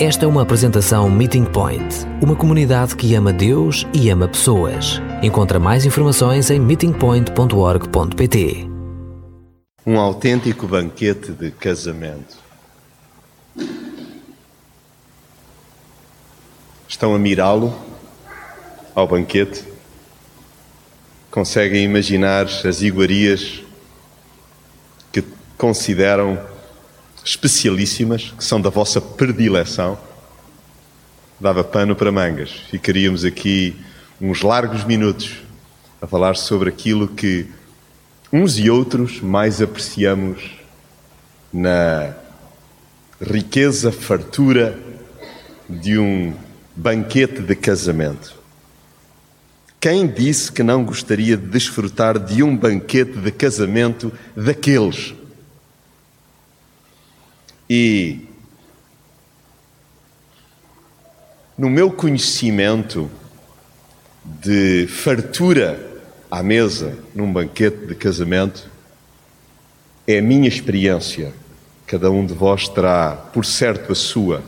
Esta é uma apresentação Meeting Point, uma comunidade que ama Deus e ama pessoas. Encontra mais informações em meetingpoint.org.pt. Um autêntico banquete de casamento. Estão a mirá-lo ao banquete? Conseguem imaginar as iguarias que consideram especialíssimas, que são da vossa predileção, dava pano para mangas. Ficaríamos aqui uns largos minutos a falar sobre aquilo que uns e outros mais apreciamos na riqueza, fartura de um banquete de casamento. Quem disse que não gostaria de desfrutar de um banquete de casamento daqueles e no meu conhecimento de fartura à mesa num banquete de casamento, é a minha experiência. Cada um de vós terá, por certo, a sua.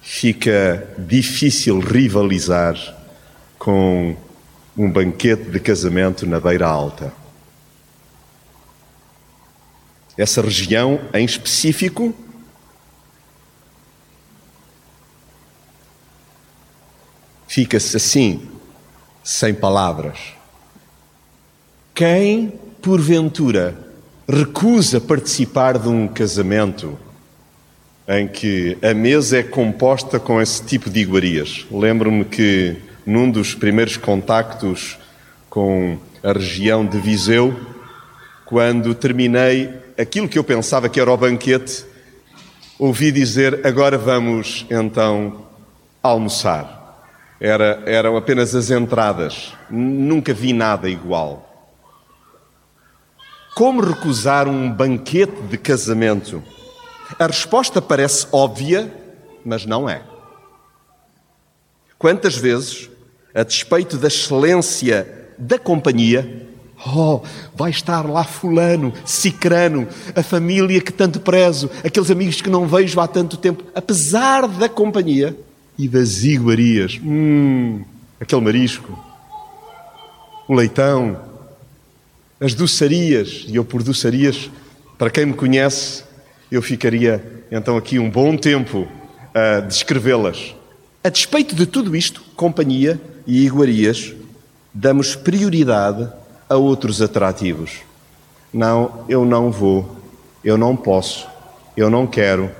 Fica difícil rivalizar com um banquete de casamento na Beira Alta. Essa região em específico. Fica-se assim, sem palavras. Quem, porventura, recusa participar de um casamento em que a mesa é composta com esse tipo de iguarias? Lembro-me que num dos primeiros contactos com a região de Viseu, quando terminei aquilo que eu pensava que era o banquete, ouvi dizer: agora vamos então almoçar. Era, eram apenas as entradas, nunca vi nada igual. Como recusar um banquete de casamento? A resposta parece óbvia, mas não é. Quantas vezes, a despeito da excelência da companhia, Oh, vai estar lá Fulano, Cicrano, a família que tanto prezo, aqueles amigos que não vejo há tanto tempo, apesar da companhia e das iguarias. Hum, aquele marisco, o leitão, as doçarias, e eu por doçarias, para quem me conhece, eu ficaria então aqui um bom tempo a descrevê-las. A despeito de tudo isto, companhia e iguarias, damos prioridade a outros atrativos. Não, eu não vou, eu não posso, eu não quero.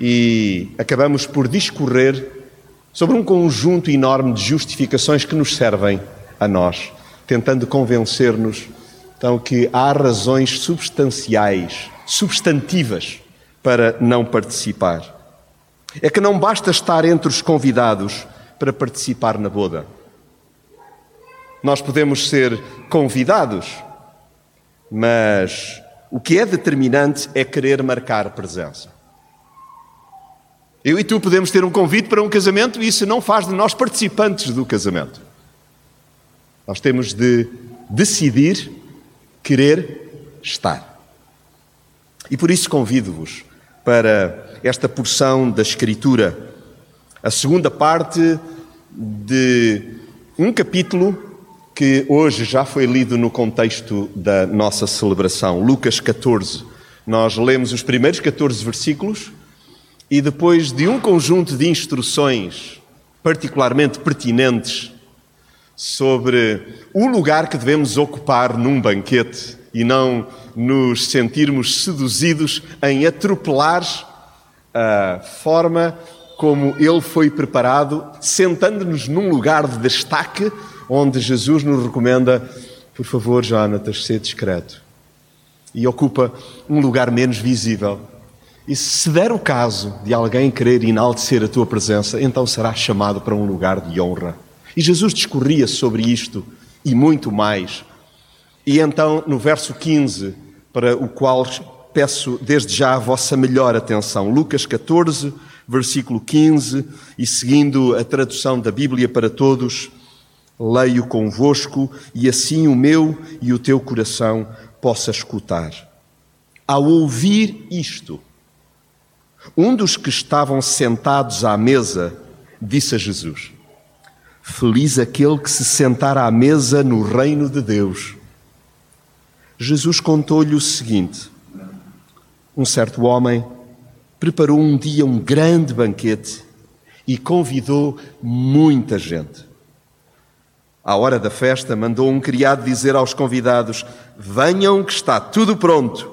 E acabamos por discorrer sobre um conjunto enorme de justificações que nos servem a nós, tentando convencer-nos então que há razões substanciais, substantivas para não participar. É que não basta estar entre os convidados para participar na boda. Nós podemos ser convidados, mas o que é determinante é querer marcar presença. Eu e tu podemos ter um convite para um casamento e isso não faz de nós participantes do casamento. Nós temos de decidir querer estar. E por isso convido-vos para esta porção da Escritura, a segunda parte de um capítulo que hoje já foi lido no contexto da nossa celebração, Lucas 14. Nós lemos os primeiros 14 versículos e depois de um conjunto de instruções particularmente pertinentes sobre o lugar que devemos ocupar num banquete e não nos sentirmos seduzidos em atropelar a forma como ele foi preparado, sentando-nos num lugar de destaque onde Jesus nos recomenda, por favor, Jonatas, ser discreto. E ocupa um lugar menos visível. E se der o caso de alguém querer enaltecer a tua presença, então será chamado para um lugar de honra. E Jesus discorria sobre isto e muito mais. E então, no verso 15, para o qual peço desde já a vossa melhor atenção, Lucas 14, versículo 15, e seguindo a tradução da Bíblia para todos, leio convosco e assim o meu e o teu coração possa escutar. Ao ouvir isto, Um dos que estavam sentados à mesa disse a Jesus: Feliz aquele que se sentar à mesa no reino de Deus. Jesus contou-lhe o seguinte: Um certo homem preparou um dia um grande banquete e convidou muita gente. À hora da festa, mandou um criado dizer aos convidados: Venham, que está tudo pronto.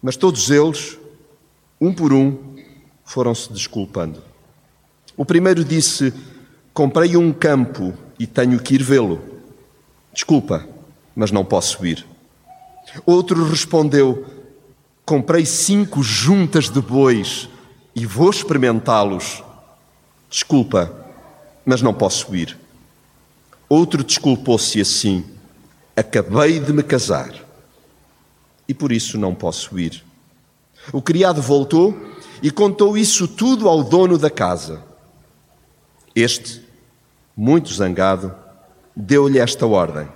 Mas todos eles, um por um, foram-se desculpando. O primeiro disse: Comprei um campo e tenho que ir vê-lo. Desculpa, mas não posso ir. Outro respondeu: Comprei cinco juntas de bois e vou experimentá-los. Desculpa, mas não posso ir. Outro desculpou-se assim: Acabei de me casar e por isso não posso ir. O criado voltou e contou isso tudo ao dono da casa. Este, muito zangado, deu-lhe esta ordem: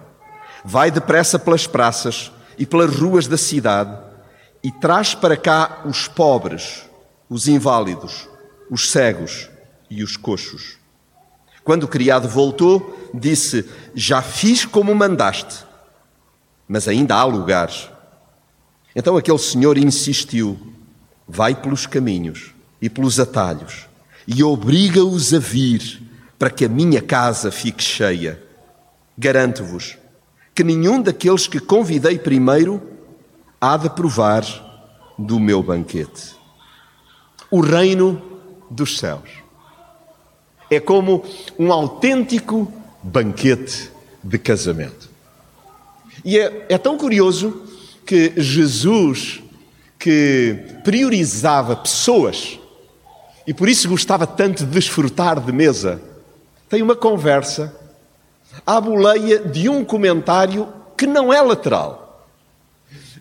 Vai depressa pelas praças e pelas ruas da cidade e traz para cá os pobres, os inválidos, os cegos e os coxos. Quando o criado voltou, disse: Já fiz como mandaste, mas ainda há lugares. Então aquele senhor insistiu: Vai pelos caminhos e pelos atalhos e obriga-os a vir para que a minha casa fique cheia. Garanto-vos que nenhum daqueles que convidei primeiro há de provar do meu banquete. O reino dos céus é como um autêntico banquete de casamento. E é, é tão curioso que Jesus, que priorizava pessoas e por isso gostava tanto de desfrutar de mesa, tem uma conversa à boleia de um comentário que não é lateral.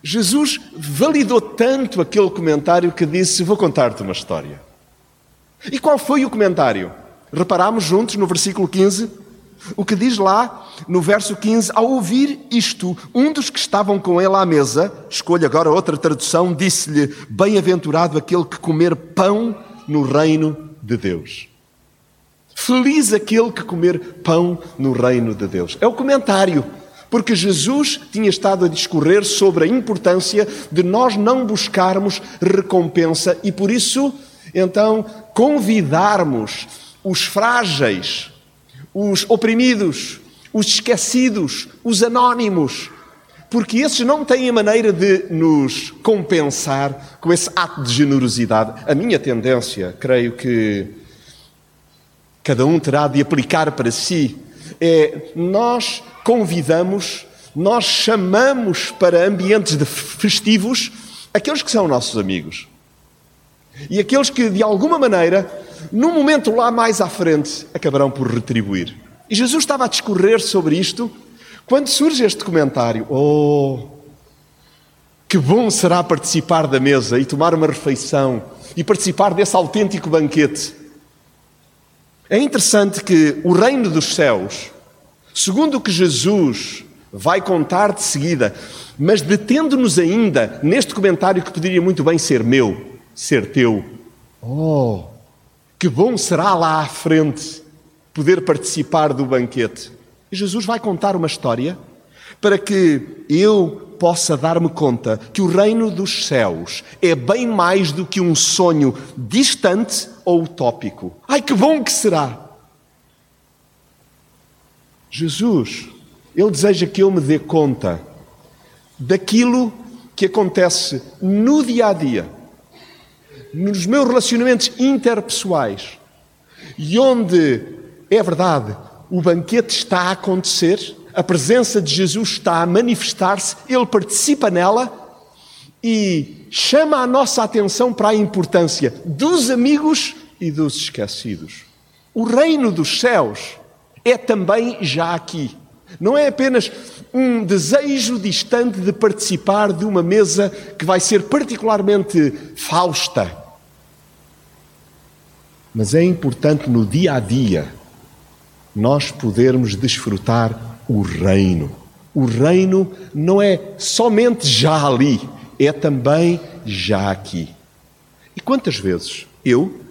Jesus validou tanto aquele comentário que disse: Vou contar-te uma história. E qual foi o comentário? Reparámos juntos no versículo 15? O que diz lá no verso 15: Ao ouvir isto, um dos que estavam com ele à mesa, escolha agora outra tradução, disse-lhe: Bem-aventurado aquele que comer pão no reino de Deus. Feliz aquele que comer pão no reino de Deus. É o comentário, porque Jesus tinha estado a discorrer sobre a importância de nós não buscarmos recompensa e por isso, então, convidarmos os frágeis os oprimidos, os esquecidos, os anónimos, porque esses não têm a maneira de nos compensar com esse ato de generosidade. A minha tendência, creio que cada um terá de aplicar para si, é nós convidamos, nós chamamos para ambientes festivos aqueles que são nossos amigos. E aqueles que, de alguma maneira, num momento lá mais à frente, acabarão por retribuir. E Jesus estava a discorrer sobre isto quando surge este comentário: Oh, que bom será participar da mesa e tomar uma refeição e participar desse autêntico banquete. É interessante que o reino dos céus, segundo o que Jesus vai contar de seguida, mas detendo-nos ainda neste comentário que poderia muito bem ser meu, ser teu. Oh, que bom será lá à frente poder participar do banquete. E Jesus vai contar uma história para que eu possa dar-me conta que o reino dos céus é bem mais do que um sonho distante ou utópico. Ai, que bom que será! Jesus, Ele deseja que eu me dê conta daquilo que acontece no dia a dia nos meus relacionamentos interpessoais e onde, é verdade, o banquete está a acontecer, a presença de Jesus está a manifestar-se, ele participa nela e chama a nossa atenção para a importância dos amigos e dos esquecidos. O reino dos céus é também já aqui. Não é apenas um desejo distante de participar de uma mesa que vai ser particularmente fausta. Mas é importante no dia a dia nós podermos desfrutar o reino. O reino não é somente já ali, é também já aqui. E quantas vezes eu,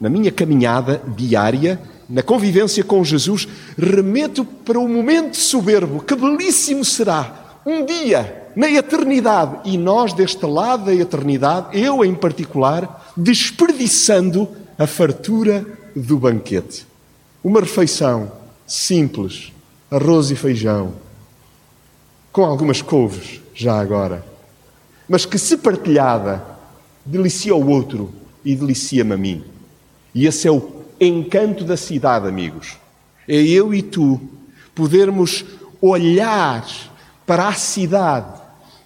na minha caminhada diária, na convivência com Jesus, remeto para o momento soberbo, que belíssimo será, um dia, na eternidade, e nós deste lado da eternidade, eu em particular, desperdiçando a fartura do banquete. Uma refeição simples, arroz e feijão, com algumas couves, já agora, mas que se partilhada, delicia o outro e delicia-me a mim. E esse é o encanto da cidade, amigos. É eu e tu podermos olhar para a cidade,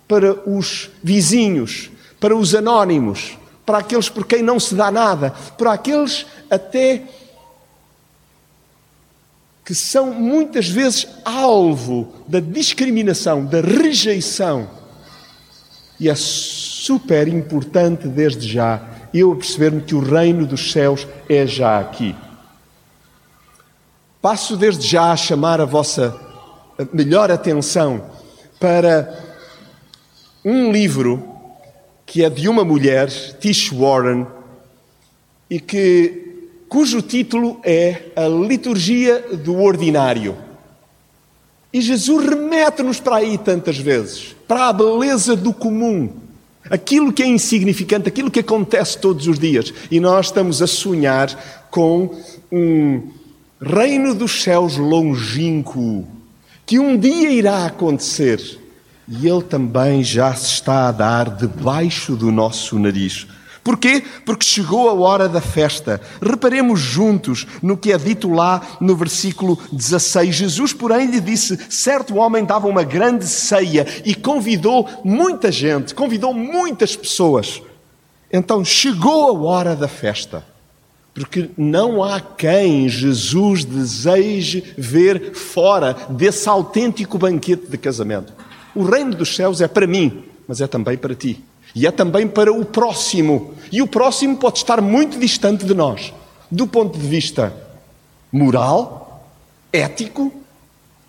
para os vizinhos, para os anónimos, para aqueles por quem não se dá nada, para aqueles até que são muitas vezes alvo da discriminação, da rejeição. E é super importante desde já eu perceber-me que o reino dos céus é já aqui. Passo desde já a chamar a vossa melhor atenção para um livro que é de uma mulher, Tish Warren, e que cujo título é A Liturgia do Ordinário. E Jesus remete-nos para aí tantas vezes, para a beleza do comum, aquilo que é insignificante, aquilo que acontece todos os dias. E nós estamos a sonhar com um reino dos céus longínquo, que um dia irá acontecer. E ele também já se está a dar debaixo do nosso nariz. Porquê? Porque chegou a hora da festa. Reparemos juntos no que é dito lá no versículo 16. Jesus, porém, lhe disse: certo homem dava uma grande ceia e convidou muita gente, convidou muitas pessoas. Então chegou a hora da festa. Porque não há quem Jesus deseje ver fora desse autêntico banquete de casamento. O reino dos céus é para mim, mas é também para ti. E é também para o próximo. E o próximo pode estar muito distante de nós, do ponto de vista moral, ético,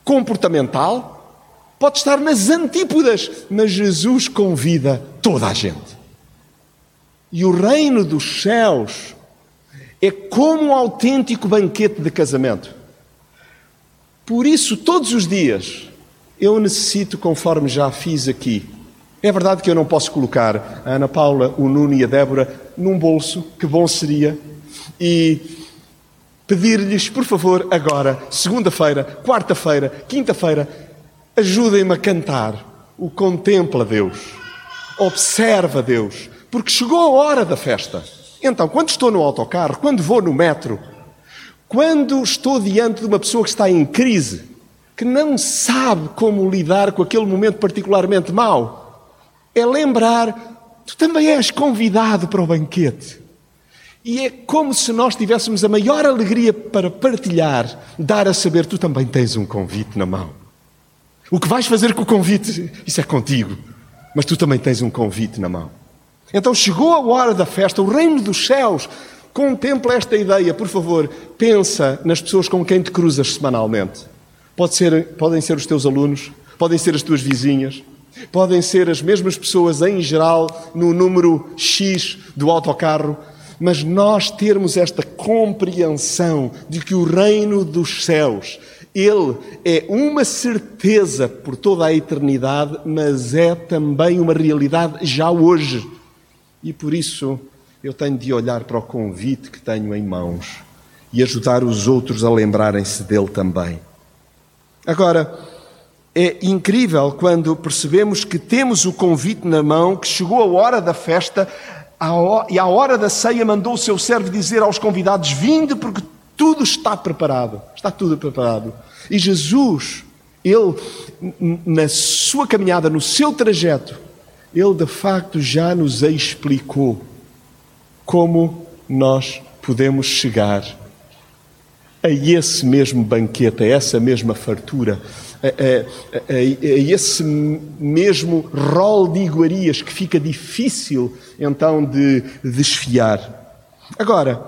comportamental, pode estar nas antípodas, mas Jesus convida toda a gente. E o reino dos céus é como um autêntico banquete de casamento. Por isso, todos os dias, eu necessito, conforme já fiz aqui, é verdade que eu não posso colocar a Ana Paula, o Nuno e a Débora num bolso, que bom seria, e pedir-lhes, por favor, agora, segunda-feira, quarta-feira, quinta-feira, ajudem-me a cantar o Contempla Deus, observa Deus, porque chegou a hora da festa. Então, quando estou no autocarro, quando vou no metro, quando estou diante de uma pessoa que está em crise, que não sabe como lidar com aquele momento particularmente mau, é lembrar, tu também és convidado para o banquete. E é como se nós tivéssemos a maior alegria para partilhar, dar a saber, tu também tens um convite na mão. O que vais fazer com o convite, isso é contigo, mas tu também tens um convite na mão. Então chegou a hora da festa, o reino dos céus. Contempla esta ideia, por favor. Pensa nas pessoas com quem te cruzas semanalmente. Pode ser, podem ser os teus alunos, podem ser as tuas vizinhas, Podem ser as mesmas pessoas em geral no número X do autocarro, mas nós termos esta compreensão de que o reino dos céus, ele é uma certeza por toda a eternidade, mas é também uma realidade já hoje. E por isso eu tenho de olhar para o convite que tenho em mãos e ajudar os outros a lembrarem-se dele também. Agora, é incrível quando percebemos que temos o convite na mão, que chegou a hora da festa e à hora da ceia mandou o seu servo dizer aos convidados: Vinde, porque tudo está preparado. Está tudo preparado. E Jesus, ele, na sua caminhada, no seu trajeto, ele de facto já nos explicou como nós podemos chegar a esse mesmo banquete, a essa mesma fartura a, a, a, esse mesmo rol de iguarias que fica difícil então de desfiar. Agora,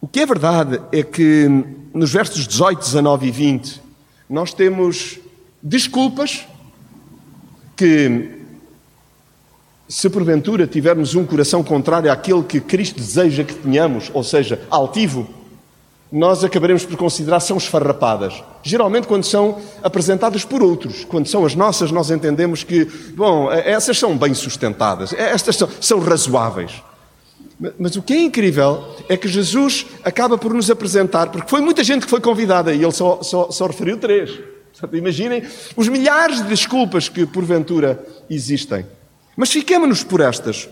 o que é verdade é que nos versos 18, 19 e 20 nós temos desculpas que Se porventura tivermos um coração contrário àquele que Cristo deseja que tenhamos, ou seja, altivo, nós acabaremos por considerar são esfarrapadas. Geralmente, quando são apresentadas por outros, quando são as nossas, nós entendemos que, bom, essas são bem sustentadas, estas são, são razoáveis. Mas o que é incrível é que Jesus acaba por nos apresentar, porque foi muita gente que foi convidada e ele só, só, só referiu três. Imaginem os milhares de desculpas que porventura existem. Mas fiquemos-nos por estas,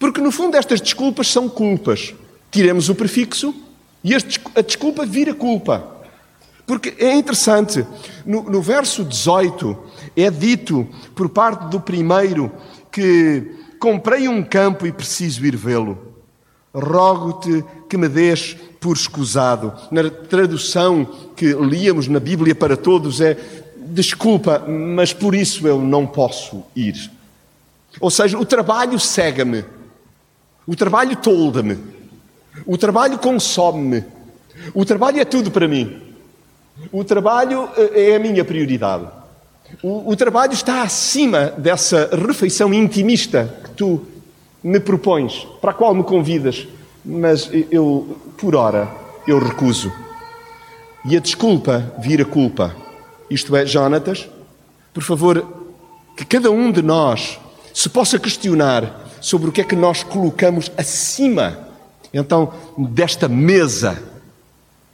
porque no fundo estas desculpas são culpas. Tiremos o prefixo e a desculpa vira culpa. Porque é interessante, no, no verso 18 é dito por parte do primeiro que comprei um campo e preciso ir vê-lo. Rogo-te que me des por escusado. Na tradução que líamos na Bíblia para todos é desculpa, mas por isso eu não posso ir. Ou seja, o trabalho cega-me, o trabalho tolda-me, o trabalho consome-me, o trabalho é tudo para mim, o trabalho eh, é a minha prioridade. O, o trabalho está acima dessa refeição intimista que tu me propões, para a qual me convidas, mas eu, por hora, eu recuso. E a desculpa vira culpa. Isto é, Jonatas, por favor, que cada um de nós se possa questionar sobre o que é que nós colocamos acima, então, desta mesa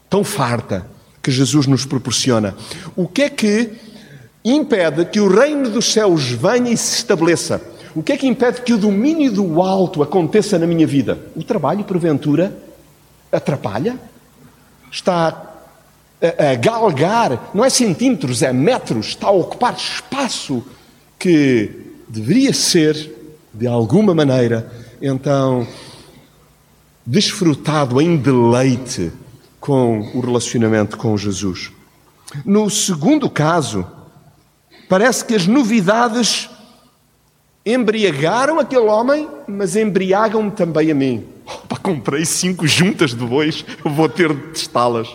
tão farta que Jesus nos proporciona. O que é que impede que o reino dos céus venha e se estabeleça? O que é que impede que o domínio do alto aconteça na minha vida? O trabalho, porventura, atrapalha? Está a, a galgar, não é centímetros, é metros, está a ocupar espaço que deveria ser, de alguma maneira, então, desfrutado em deleite com o relacionamento com Jesus. No segundo caso, parece que as novidades embriagaram aquele homem, mas embriagam-me também a mim. Opa, comprei cinco juntas de bois, vou ter de testá-las.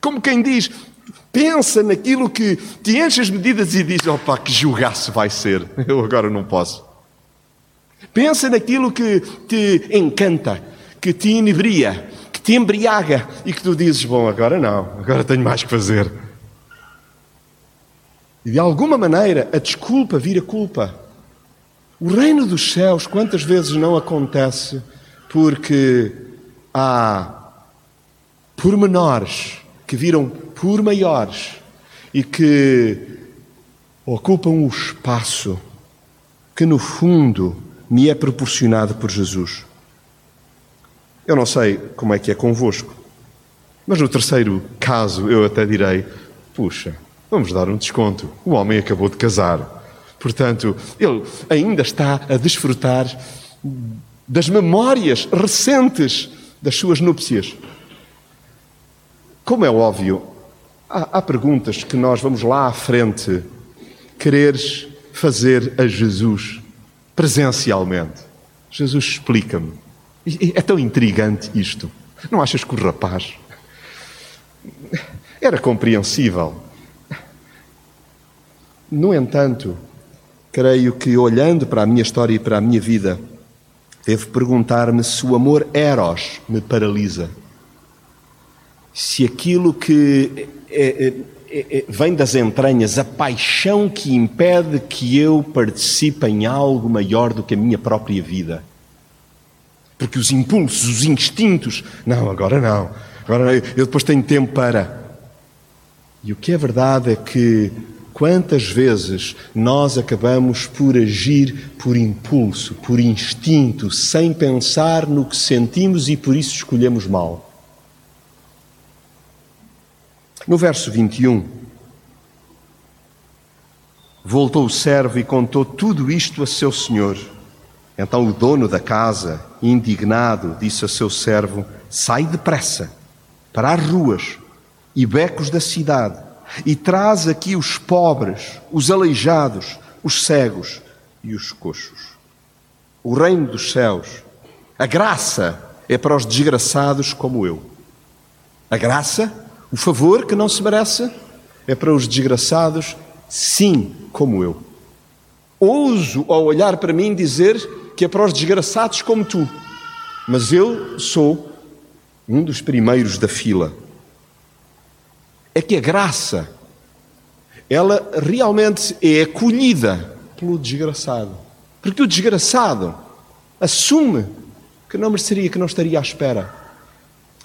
Como quem diz, pensa naquilo que te enche as medidas e diz: opa, que julgaço vai ser, eu agora não posso. Pensa naquilo que te encanta, que te inebria, que te embriaga e que tu dizes: bom, agora não, agora tenho mais que fazer. E de alguma maneira a desculpa vira culpa. O reino dos céus, quantas vezes não acontece porque há pormenores que viram por maiores e que ocupam o espaço que, no fundo, me é proporcionado por Jesus. Eu não sei como é que é convosco, mas no terceiro caso eu até direi: puxa, vamos dar um desconto. O homem acabou de casar. Portanto, ele ainda está a desfrutar das memórias recentes das suas núpcias. Como é óbvio, há, há perguntas que nós vamos lá à frente quereres fazer a Jesus presencialmente. Jesus, explica-me. É tão intrigante isto. Não achas que o rapaz era compreensível? No entanto, creio que olhando para a minha história e para a minha vida, devo perguntar-me se o amor eros me paralisa se aquilo que é, é, é, vem das entranhas, a paixão que impede que eu participe em algo maior do que a minha própria vida. Porque os impulsos, os instintos, não, agora não, agora eu depois tenho tempo para. E o que é verdade é que quantas vezes nós acabamos por agir por impulso, por instinto, sem pensar no que sentimos e por isso escolhemos mal. No verso 21, voltou o servo e contou tudo isto a seu senhor. Então o dono da casa, indignado, disse a seu servo: Sai depressa para as ruas e becos da cidade e traz aqui os pobres, os aleijados, os cegos e os coxos. O reino dos céus, a graça é para os desgraçados como eu. A graça o favor que não se merece é para os desgraçados, sim, como eu. ouso, ao olhar para mim, dizer que é para os desgraçados como tu, mas eu sou um dos primeiros da fila. É que a graça, ela realmente é acolhida pelo desgraçado. Porque o desgraçado assume que não mereceria, que não estaria à espera.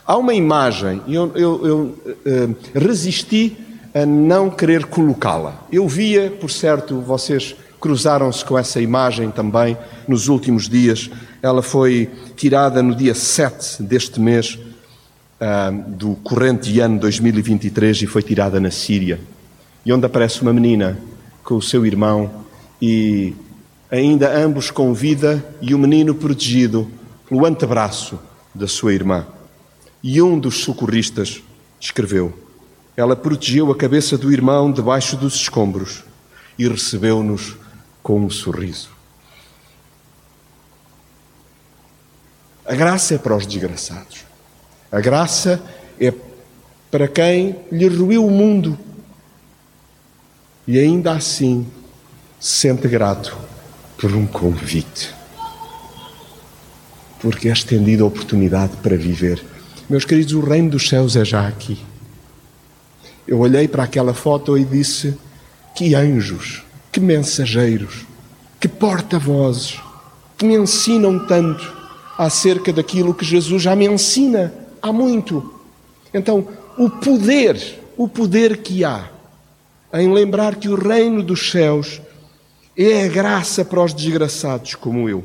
Há uma imagem, e eu, eu, eu uh, resisti a não querer colocá-la. Eu via, por certo, vocês cruzaram-se com essa imagem também nos últimos dias. Ela foi tirada no dia 7 deste mês uh, do corrente ano 2023 e foi tirada na Síria. E onde aparece uma menina com o seu irmão e ainda ambos com vida e o menino protegido pelo antebraço da sua irmã. E um dos socorristas escreveu: Ela protegeu a cabeça do irmão debaixo dos escombros e recebeu-nos com um sorriso. A graça é para os desgraçados. A graça é para quem lhe ruiu o mundo e ainda assim se sente grato por um convite. Porque é estendida a oportunidade para viver. Meus queridos, o reino dos céus é já aqui. Eu olhei para aquela foto e disse: que anjos que mensageiros, que porta-vozes, que me ensinam tanto acerca daquilo que Jesus já me ensina há muito. Então, o poder, o poder que há em lembrar que o reino dos céus é a graça para os desgraçados como eu.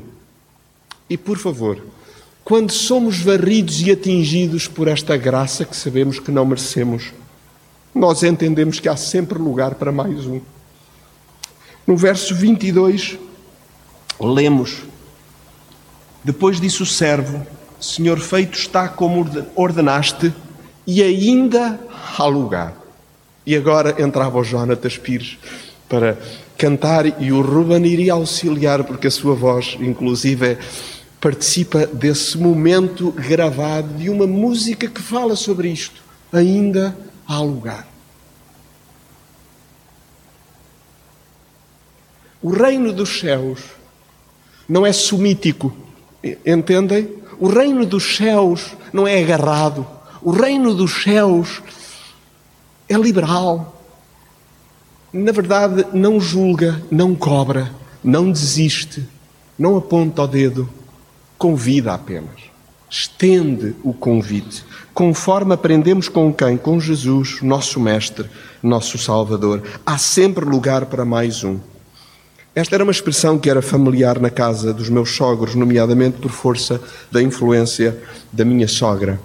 E por favor, quando somos varridos e atingidos por esta graça que sabemos que não merecemos, nós entendemos que há sempre lugar para mais um. No verso 22, lemos: Depois disse o servo: Senhor, feito está como ordenaste, e ainda há lugar. E agora entrava o Jonatas Pires para cantar e o Ruben iria auxiliar, porque a sua voz, inclusive, participa desse momento gravado de uma música que fala sobre isto. Ainda há lugar. O reino dos céus não é sumítico, entendem? O reino dos céus não é agarrado. O reino dos céus é liberal. Na verdade, não julga, não cobra, não desiste, não aponta o dedo, convida apenas. Estende o convite, conforme aprendemos com quem? Com Jesus, nosso Mestre, nosso Salvador. Há sempre lugar para mais um. Esta era uma expressão que era familiar na casa dos meus sogros, nomeadamente por força da influência da minha sogra.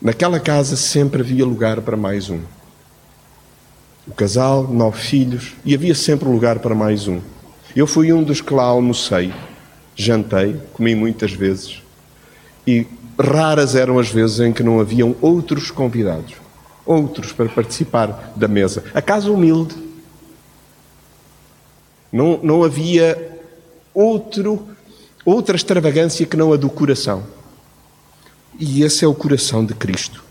Naquela casa sempre havia lugar para mais um. O casal, nove filhos, e havia sempre lugar para mais um. Eu fui um dos que lá almocei, jantei, comi muitas vezes, e raras eram as vezes em que não haviam outros convidados, outros para participar da mesa. A casa humilde, não, não havia outro, outra extravagância que não a do coração. E esse é o coração de Cristo.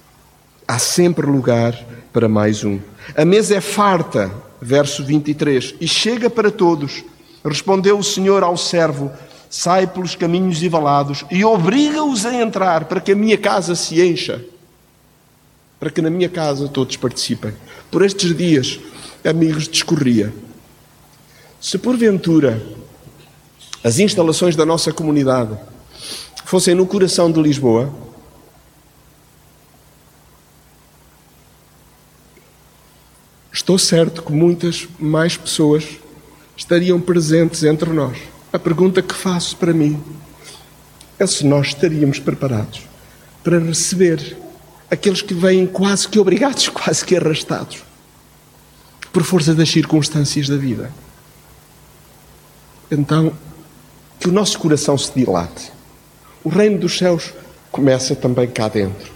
Há sempre lugar para mais um. A mesa é farta, verso 23, e chega para todos. Respondeu o Senhor ao servo: Sai pelos caminhos e valados e obriga-os a entrar para que a minha casa se encha. Para que na minha casa todos participem. Por estes dias, amigos, discorria se porventura as instalações da nossa comunidade fossem no coração de Lisboa, estou certo que muitas mais pessoas estariam presentes entre nós. A pergunta que faço para mim é se nós estaríamos preparados para receber aqueles que vêm quase que obrigados, quase que arrastados, por força das circunstâncias da vida então que o nosso coração se dilate. O reino dos céus começa também cá dentro.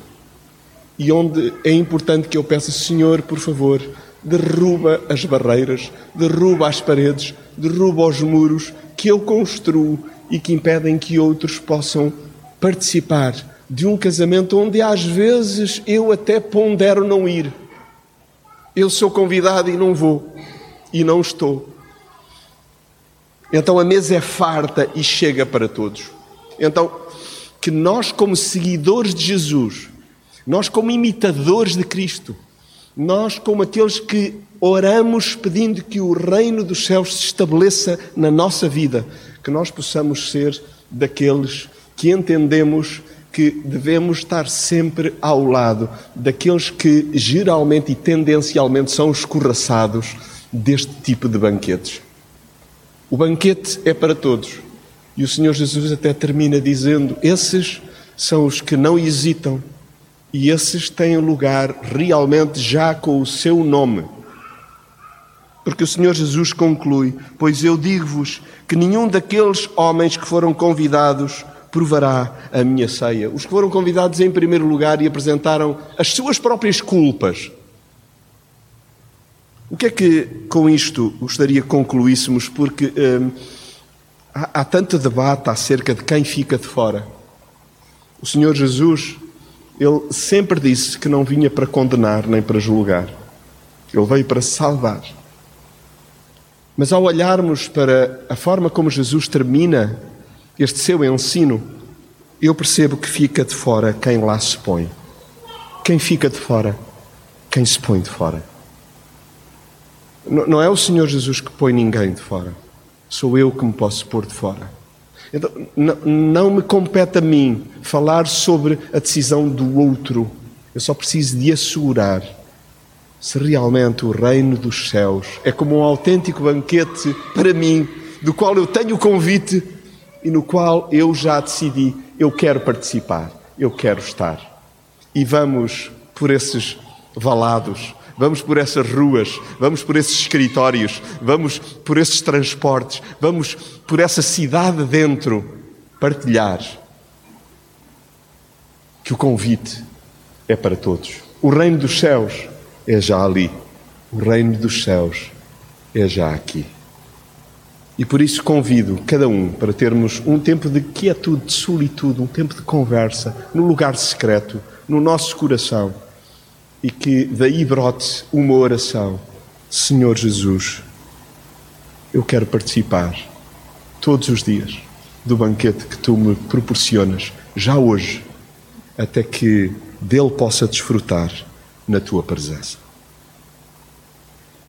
E onde é importante que eu peça, Senhor, por favor, derruba as barreiras, derruba as paredes, derruba os muros que eu construo e que impedem que outros possam participar de um casamento onde às vezes eu até pondero não ir. Eu sou convidado e não vou, e não estou. Então a mesa é farta e chega para todos. Então, que nós, como seguidores de Jesus, nós, como imitadores de Cristo, nós, como aqueles que oramos pedindo que o reino dos céus se estabeleça na nossa vida, que nós possamos ser daqueles que entendemos que devemos estar sempre ao lado daqueles que geralmente e tendencialmente são escorraçados deste tipo de banquetes. O banquete é para todos. E o Senhor Jesus até termina dizendo: esses são os que não hesitam e esses têm lugar realmente já com o seu nome. Porque o Senhor Jesus conclui: Pois eu digo-vos que nenhum daqueles homens que foram convidados provará a minha ceia. Os que foram convidados em primeiro lugar e apresentaram as suas próprias culpas. O que é que com isto gostaria que concluíssemos? Porque hum, há, há tanto debate acerca de quem fica de fora. O Senhor Jesus, ele sempre disse que não vinha para condenar nem para julgar. Ele veio para salvar. Mas ao olharmos para a forma como Jesus termina este seu ensino, eu percebo que fica de fora quem lá se põe. Quem fica de fora? Quem se põe de fora. Não é o Senhor Jesus que põe ninguém de fora. Sou eu que me posso pôr de fora. Então, não me compete a mim falar sobre a decisão do outro. Eu só preciso de assegurar se realmente o reino dos céus é como um autêntico banquete para mim, do qual eu tenho o convite e no qual eu já decidi, eu quero participar, eu quero estar. E vamos por esses valados, vamos por essas ruas, vamos por esses escritórios, vamos por esses transportes, vamos por essa cidade dentro partilhar que o convite é para todos. O reino dos céus é já ali. O reino dos céus é já aqui. E por isso convido cada um para termos um tempo de quietude, de solitude, um tempo de conversa, no lugar secreto, no nosso coração, e que daí brote uma oração. Senhor Jesus, eu quero participar todos os dias do banquete que tu me proporcionas, já hoje, até que dele possa desfrutar na tua presença.